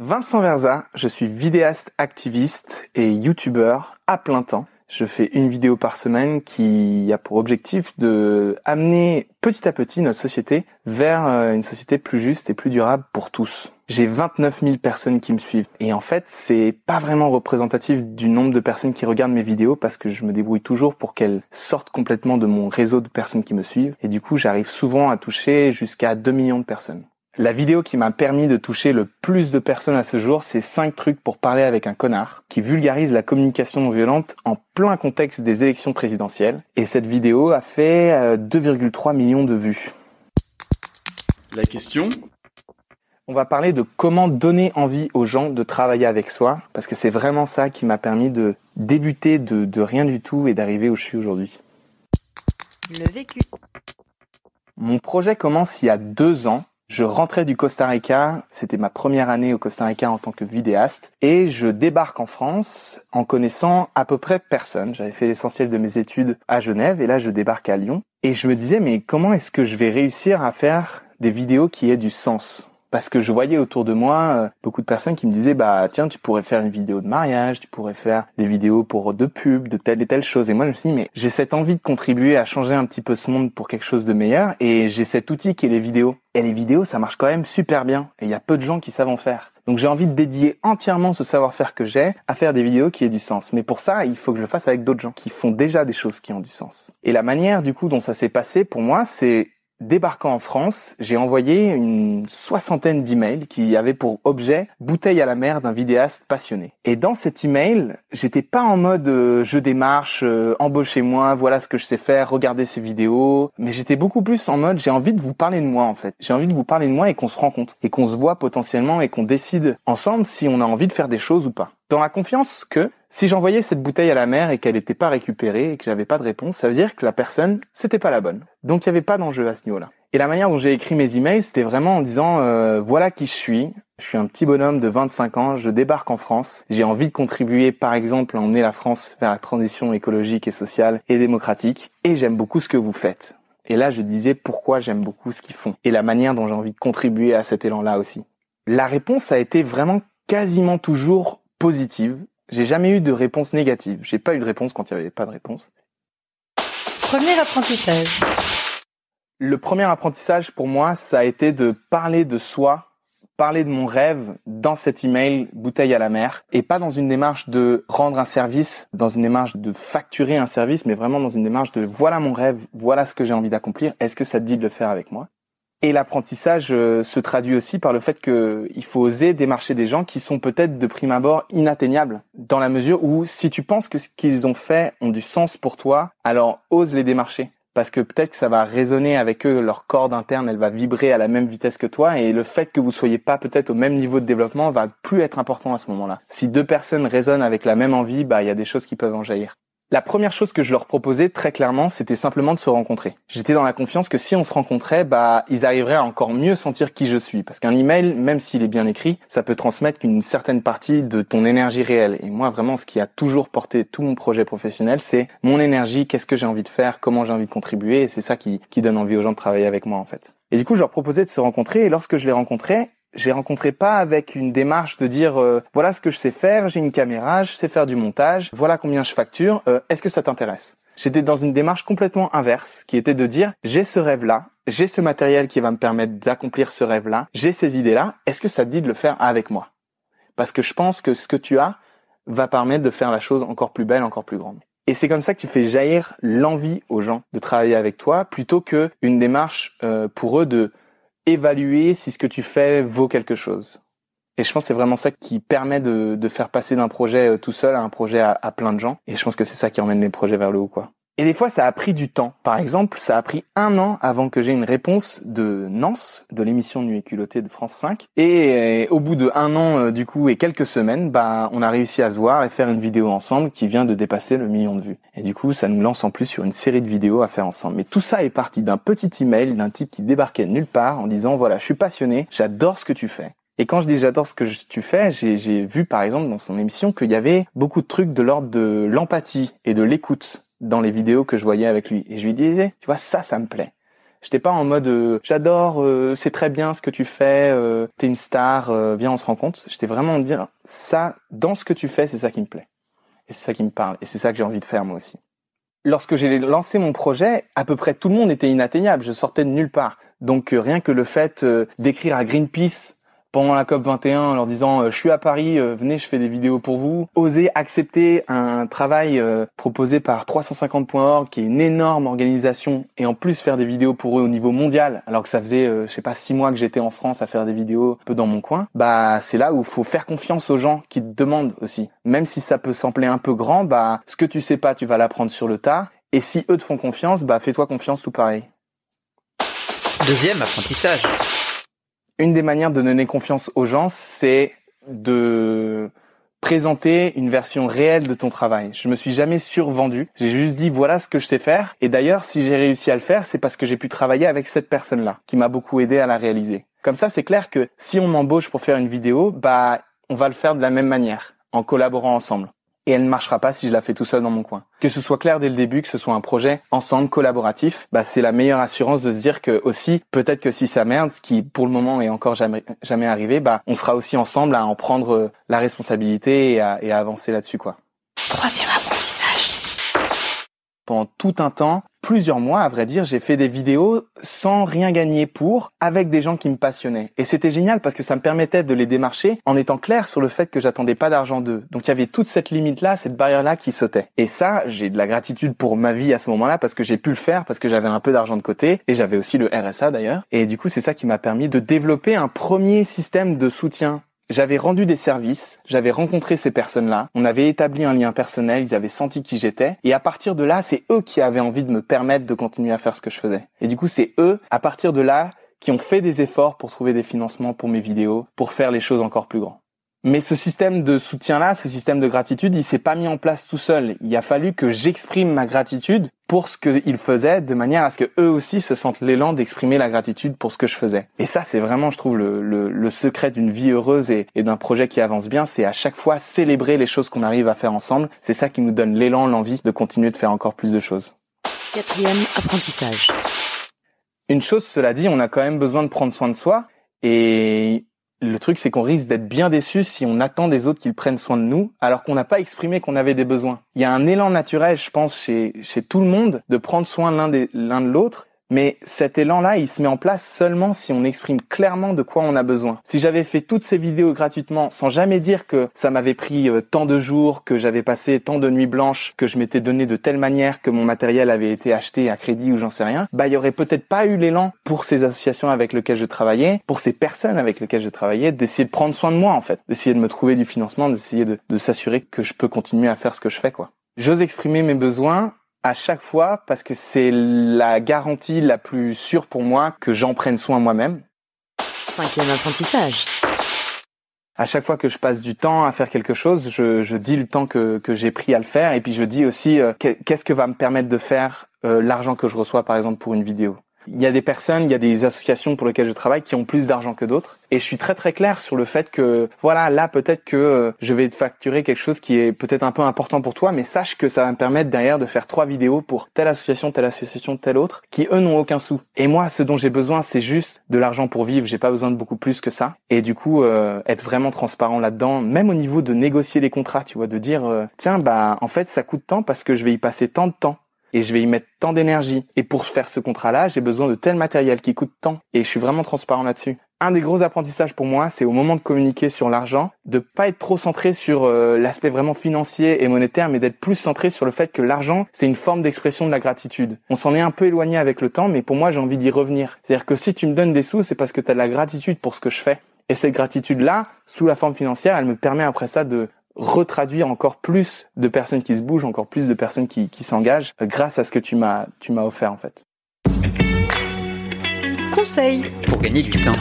Vincent Verza, je suis vidéaste activiste et youtubeur à plein temps. Je fais une vidéo par semaine qui a pour objectif de amener petit à petit notre société vers euh, une société plus juste et plus durable pour tous. J'ai 29 000 personnes qui me suivent et en fait c'est pas vraiment représentatif du nombre de personnes qui regardent mes vidéos parce que je me débrouille toujours pour qu'elles sortent complètement de mon réseau de personnes qui me suivent et du coup j'arrive souvent à toucher jusqu'à 2 millions de personnes. La vidéo qui m'a permis de toucher le plus de personnes à ce jour, c'est 5 trucs pour parler avec un connard, qui vulgarise la communication non violente en plein contexte des élections présidentielles. Et cette vidéo a fait 2,3 millions de vues. La question? On va parler de comment donner envie aux gens de travailler avec soi, parce que c'est vraiment ça qui m'a permis de débuter de, de rien du tout et d'arriver où je suis aujourd'hui. Le vécu. Mon projet commence il y a deux ans je rentrais du Costa Rica, c'était ma première année au Costa Rica en tant que vidéaste, et je débarque en France en connaissant à peu près personne. J'avais fait l'essentiel de mes études à Genève, et là je débarque à Lyon. Et je me disais, mais comment est-ce que je vais réussir à faire des vidéos qui aient du sens? Parce que je voyais autour de moi euh, beaucoup de personnes qui me disaient bah tiens tu pourrais faire une vidéo de mariage, tu pourrais faire des vidéos pour de pub, de telle et telle chose et moi je me suis dit mais j'ai cette envie de contribuer à changer un petit peu ce monde pour quelque chose de meilleur et j'ai cet outil qui est les vidéos et les vidéos ça marche quand même super bien et il y a peu de gens qui savent en faire. Donc j'ai envie de dédier entièrement ce savoir-faire que j'ai à faire des vidéos qui aient du sens. Mais pour ça, il faut que je le fasse avec d'autres gens qui font déjà des choses qui ont du sens. Et la manière du coup dont ça s'est passé pour moi, c'est Débarquant en France, j'ai envoyé une soixantaine d'emails qui avaient pour objet bouteille à la mer d'un vidéaste passionné. Et dans cet email, j'étais pas en mode euh, je démarche, euh, embauchez-moi, voilà ce que je sais faire, regardez ces vidéos, mais j'étais beaucoup plus en mode j'ai envie de vous parler de moi en fait. J'ai envie de vous parler de moi et qu'on se rencontre et qu'on se voit potentiellement et qu'on décide ensemble si on a envie de faire des choses ou pas. Dans la confiance que si j'envoyais cette bouteille à la mer et qu'elle n'était pas récupérée et que j'avais pas de réponse, ça veut dire que la personne, c'était pas la bonne. Donc il n'y avait pas d'enjeu à ce niveau-là. Et la manière dont j'ai écrit mes emails, c'était vraiment en disant euh, voilà qui je suis. Je suis un petit bonhomme de 25 ans, je débarque en France. J'ai envie de contribuer, par exemple, à emmener la France vers la transition écologique et sociale et démocratique. Et j'aime beaucoup ce que vous faites. Et là, je disais pourquoi j'aime beaucoup ce qu'ils font et la manière dont j'ai envie de contribuer à cet élan-là aussi. La réponse a été vraiment quasiment toujours positive. J'ai jamais eu de réponse négative. J'ai pas eu de réponse quand il n'y avait pas de réponse. Premier apprentissage. Le premier apprentissage pour moi, ça a été de parler de soi, parler de mon rêve dans cet email bouteille à la mer et pas dans une démarche de rendre un service, dans une démarche de facturer un service, mais vraiment dans une démarche de voilà mon rêve, voilà ce que j'ai envie d'accomplir, est-ce que ça te dit de le faire avec moi? Et l'apprentissage euh, se traduit aussi par le fait qu'il faut oser démarcher des gens qui sont peut-être de prime abord inatteignables, dans la mesure où si tu penses que ce qu'ils ont fait ont du sens pour toi, alors ose les démarcher. Parce que peut-être que ça va résonner avec eux, leur corde interne, elle va vibrer à la même vitesse que toi, et le fait que vous soyez pas peut-être au même niveau de développement va plus être important à ce moment-là. Si deux personnes résonnent avec la même envie, bah il y a des choses qui peuvent en jaillir. La première chose que je leur proposais très clairement, c'était simplement de se rencontrer. J'étais dans la confiance que si on se rencontrait, bah ils arriveraient à encore mieux sentir qui je suis parce qu'un email, même s'il est bien écrit, ça peut transmettre qu'une certaine partie de ton énergie réelle. Et moi vraiment ce qui a toujours porté tout mon projet professionnel, c'est mon énergie, qu'est-ce que j'ai envie de faire, comment j'ai envie de contribuer et c'est ça qui qui donne envie aux gens de travailler avec moi en fait. Et du coup, je leur proposais de se rencontrer et lorsque je les rencontrais, j'ai rencontré pas avec une démarche de dire euh, voilà ce que je sais faire, j'ai une caméra, je sais faire du montage, voilà combien je facture, euh, est-ce que ça t'intéresse? J'étais dans une démarche complètement inverse qui était de dire j'ai ce rêve-là, j'ai ce matériel qui va me permettre d'accomplir ce rêve-là, j'ai ces idées-là, est-ce que ça te dit de le faire avec moi? Parce que je pense que ce que tu as va permettre de faire la chose encore plus belle, encore plus grande. Et c'est comme ça que tu fais jaillir l'envie aux gens de travailler avec toi plutôt que une démarche euh, pour eux de évaluer si ce que tu fais vaut quelque chose. Et je pense que c'est vraiment ça qui permet de, de faire passer d'un projet euh, tout seul à un projet à, à, plein de gens. Et je pense que c'est ça qui emmène les projets vers le haut, quoi. Et des fois, ça a pris du temps. Par exemple, ça a pris un an avant que j'ai une réponse de Nance, de l'émission Nuit et culottée de France 5. Et, au bout de un an, euh, du coup, et quelques semaines, bah, on a réussi à se voir et faire une vidéo ensemble qui vient de dépasser le million de vues. Et du coup, ça nous lance en plus sur une série de vidéos à faire ensemble. Mais tout ça est parti d'un petit email d'un type qui débarquait nulle part en disant, voilà, je suis passionné, j'adore ce que tu fais. Et quand je dis j'adore ce que tu fais, j'ai vu par exemple dans son émission qu'il y avait beaucoup de trucs de l'ordre de l'empathie et de l'écoute dans les vidéos que je voyais avec lui. Et je lui disais, tu vois, ça, ça me plaît. J'étais pas en mode euh, j'adore, euh, c'est très bien ce que tu fais, euh, t'es une star, euh, viens on se rend compte. J'étais vraiment en dire ça dans ce que tu fais, c'est ça qui me plaît. Et c'est ça qui me parle. Et c'est ça que j'ai envie de faire moi aussi. Lorsque j'ai lancé mon projet, à peu près tout le monde était inatteignable. Je sortais de nulle part. Donc rien que le fait d'écrire à Greenpeace pendant la COP 21 en leur disant euh, je suis à Paris, euh, venez, je fais des vidéos pour vous. Oser accepter un travail euh, proposé par 350.org qui est une énorme organisation et en plus faire des vidéos pour eux au niveau mondial alors que ça faisait je sais pas six mois que j'étais en France à faire des vidéos un peu dans mon coin. Bah c'est là où faut faire confiance aux gens qui te demandent aussi. Même si ça peut sembler un peu grand, bah ce que tu sais pas, tu vas l'apprendre sur le tas et si eux te font confiance, bah fais-toi confiance tout pareil. Deuxième apprentissage une des manières de donner confiance aux gens, c'est de présenter une version réelle de ton travail. Je me suis jamais survendu. J'ai juste dit voilà ce que je sais faire. Et d'ailleurs, si j'ai réussi à le faire, c'est parce que j'ai pu travailler avec cette personne-là, qui m'a beaucoup aidé à la réaliser. Comme ça, c'est clair que si on m'embauche pour faire une vidéo, bah, on va le faire de la même manière, en collaborant ensemble et elle ne marchera pas si je la fais tout seul dans mon coin. Que ce soit clair dès le début, que ce soit un projet ensemble, collaboratif, bah c'est la meilleure assurance de se dire que aussi, peut-être que si ça merde, ce qui pour le moment est encore jamais, jamais arrivé, bah on sera aussi ensemble à en prendre euh, la responsabilité et à, et à avancer là-dessus quoi. Troisième apprentissage. Pendant tout un temps, plusieurs mois, à vrai dire, j'ai fait des vidéos sans rien gagner pour, avec des gens qui me passionnaient. Et c'était génial parce que ça me permettait de les démarcher en étant clair sur le fait que j'attendais pas d'argent d'eux. Donc il y avait toute cette limite-là, cette barrière-là qui sautait. Et ça, j'ai de la gratitude pour ma vie à ce moment-là parce que j'ai pu le faire, parce que j'avais un peu d'argent de côté et j'avais aussi le RSA d'ailleurs. Et du coup, c'est ça qui m'a permis de développer un premier système de soutien j'avais rendu des services, j'avais rencontré ces personnes-là, on avait établi un lien personnel, ils avaient senti qui j'étais, et à partir de là, c'est eux qui avaient envie de me permettre de continuer à faire ce que je faisais. Et du coup, c'est eux, à partir de là, qui ont fait des efforts pour trouver des financements pour mes vidéos, pour faire les choses encore plus grands. Mais ce système de soutien-là, ce système de gratitude, il s'est pas mis en place tout seul. Il a fallu que j'exprime ma gratitude pour ce qu'ils faisaient, de manière à ce que eux aussi se sentent l'élan d'exprimer la gratitude pour ce que je faisais. Et ça, c'est vraiment, je trouve, le, le, le secret d'une vie heureuse et, et d'un projet qui avance bien, c'est à chaque fois célébrer les choses qu'on arrive à faire ensemble. C'est ça qui nous donne l'élan, l'envie de continuer de faire encore plus de choses. Quatrième apprentissage. Une chose, cela dit, on a quand même besoin de prendre soin de soi. Et le truc, c'est qu'on risque d'être bien déçu si on attend des autres qu'ils prennent soin de nous, alors qu'on n'a pas exprimé qu'on avait des besoins. Il y a un élan naturel, je pense, chez, chez tout le monde, de prendre soin l'un l'un de l'autre, mais cet élan-là, il se met en place seulement si on exprime clairement de quoi on a besoin. Si j'avais fait toutes ces vidéos gratuitement sans jamais dire que ça m'avait pris euh, tant de jours, que j'avais passé tant de nuits blanches, que je m'étais donné de telle manière que mon matériel avait été acheté à crédit ou j'en sais rien, bah il y aurait peut-être pas eu l'élan pour ces associations avec lesquelles je travaillais, pour ces personnes avec lesquelles je travaillais, d'essayer de prendre soin de moi en fait, d'essayer de me trouver du financement, d'essayer de, de s'assurer que je peux continuer à faire ce que je fais quoi. J'ose exprimer mes besoins à chaque fois parce que c'est la garantie la plus sûre pour moi que j'en prenne soin moi-même. Cinquième apprentissage. À chaque fois que je passe du temps à faire quelque chose, je, je dis le temps que, que j'ai pris à le faire et puis je dis aussi euh, qu'est-ce que va me permettre de faire euh, l'argent que je reçois par exemple pour une vidéo. Il y a des personnes, il y a des associations pour lesquelles je travaille qui ont plus d'argent que d'autres. Et je suis très très clair sur le fait que, voilà, là peut-être que euh, je vais te facturer quelque chose qui est peut-être un peu important pour toi, mais sache que ça va me permettre derrière de faire trois vidéos pour telle association, telle association, telle autre, qui eux n'ont aucun sou. Et moi, ce dont j'ai besoin, c'est juste de l'argent pour vivre. J'ai pas besoin de beaucoup plus que ça. Et du coup, euh, être vraiment transparent là-dedans, même au niveau de négocier les contrats, tu vois, de dire, euh, tiens, bah en fait, ça coûte tant parce que je vais y passer tant de temps et je vais y mettre tant d'énergie. Et pour faire ce contrat-là, j'ai besoin de tel matériel qui coûte tant. Et je suis vraiment transparent là-dessus. Un des gros apprentissages pour moi, c'est au moment de communiquer sur l'argent, de pas être trop centré sur euh, l'aspect vraiment financier et monétaire, mais d'être plus centré sur le fait que l'argent, c'est une forme d'expression de la gratitude. On s'en est un peu éloigné avec le temps, mais pour moi, j'ai envie d'y revenir. C'est-à-dire que si tu me donnes des sous, c'est parce que tu as de la gratitude pour ce que je fais. Et cette gratitude-là, sous la forme financière, elle me permet après ça de retraduire encore plus de personnes qui se bougent, encore plus de personnes qui, qui s'engagent euh, grâce à ce que tu m'as tu m'as offert en fait. Conseil pour gagner du temps.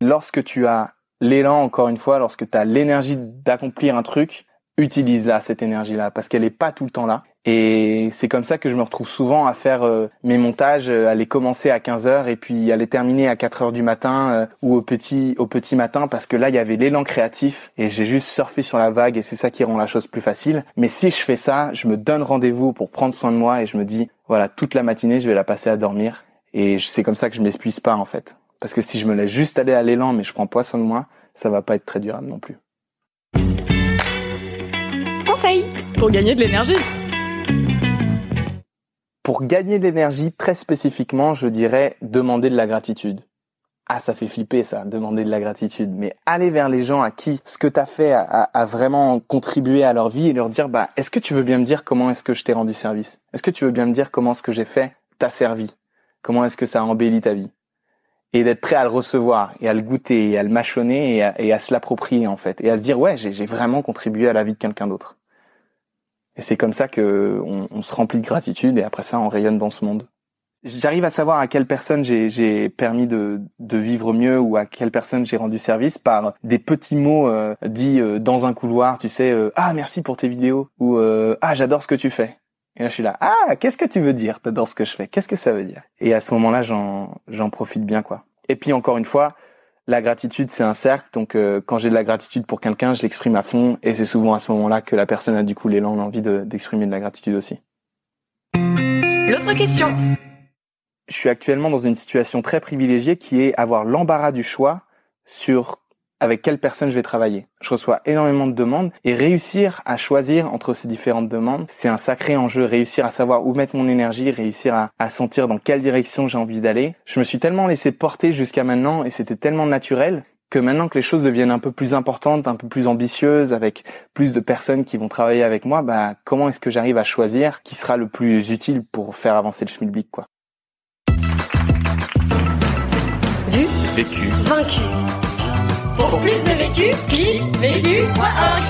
Lorsque tu as l'élan, encore une fois, lorsque tu as l'énergie d'accomplir un truc, utilise-la, cette énergie-là, parce qu'elle est pas tout le temps là. Et c'est comme ça que je me retrouve souvent à faire euh, mes montages, euh, à les commencer à 15 heures et puis à les terminer à 4 heures du matin euh, ou au petit au petit matin parce que là il y avait l'élan créatif et j'ai juste surfé sur la vague et c'est ça qui rend la chose plus facile. Mais si je fais ça, je me donne rendez-vous pour prendre soin de moi et je me dis voilà toute la matinée je vais la passer à dormir et c'est comme ça que je m'épuise pas en fait. Parce que si je me laisse juste aller à l'élan mais je prends pas soin de moi, ça va pas être très durable non plus. Conseil pour gagner de l'énergie. Pour gagner de l'énergie, très spécifiquement, je dirais demander de la gratitude. Ah, ça fait flipper ça, demander de la gratitude. Mais aller vers les gens à qui ce que tu as fait a, vraiment contribué à leur vie et leur dire, bah, est-ce que tu veux bien me dire comment est-ce que je t'ai rendu service? Est-ce que tu veux bien me dire comment ce que j'ai fait t'a servi? Comment est-ce que ça a embelli ta vie? Et d'être prêt à le recevoir et à le goûter et à le mâchonner et à se l'approprier en fait. Et à se dire, ouais, j'ai vraiment contribué à la vie de quelqu'un d'autre. Et c'est comme ça que on, se remplit de gratitude et après ça, on rayonne dans ce monde. J'arrive à savoir à quelle personne j'ai permis de, vivre mieux ou à quelle personne j'ai rendu service par des petits mots euh, dits euh, dans un couloir, tu sais, euh, ah merci pour tes vidéos ou ah j'adore ce que tu fais. Et là je suis là, ah qu'est-ce que tu veux dire, t'adores ce que je fais, qu'est-ce que ça veut dire? Et à ce moment-là, j'en profite bien quoi. Et puis encore une fois, la gratitude, c'est un cercle. Donc, euh, quand j'ai de la gratitude pour quelqu'un, je l'exprime à fond. Et c'est souvent à ce moment-là que la personne a du coup l'élan, l'envie d'exprimer de, la gratitude aussi. L'autre question. Je suis actuellement dans une situation très privilégiée qui est avoir l'embarras du choix sur avec quelle personne je vais travailler. Je reçois énormément de demandes et réussir à choisir entre ces différentes demandes, c'est un sacré enjeu. Réussir à savoir où mettre mon énergie, réussir à, à sentir dans quelle direction j'ai envie d'aller. Je me suis tellement laissé porter jusqu'à maintenant et c'était tellement naturel que maintenant que les choses deviennent un peu plus importantes, un peu plus ambitieuses, avec plus de personnes qui vont travailler avec moi, bah comment est-ce que j'arrive à choisir qui sera le plus utile pour faire avancer le schmilblick quoi? Vu, vécu, vaincu. Pour plus de vécu, clique vécu.org.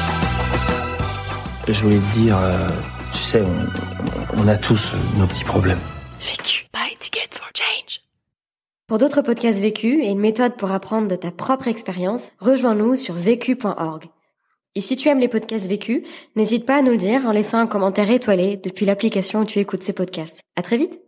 Je voulais te dire, euh, tu sais, on, on a tous nos petits problèmes. Vécu. Buy ticket for change. Pour d'autres podcasts vécus et une méthode pour apprendre de ta propre expérience, rejoins-nous sur vécu.org. Et si tu aimes les podcasts vécus, n'hésite pas à nous le dire en laissant un commentaire étoilé depuis l'application où tu écoutes ces podcasts. À très vite!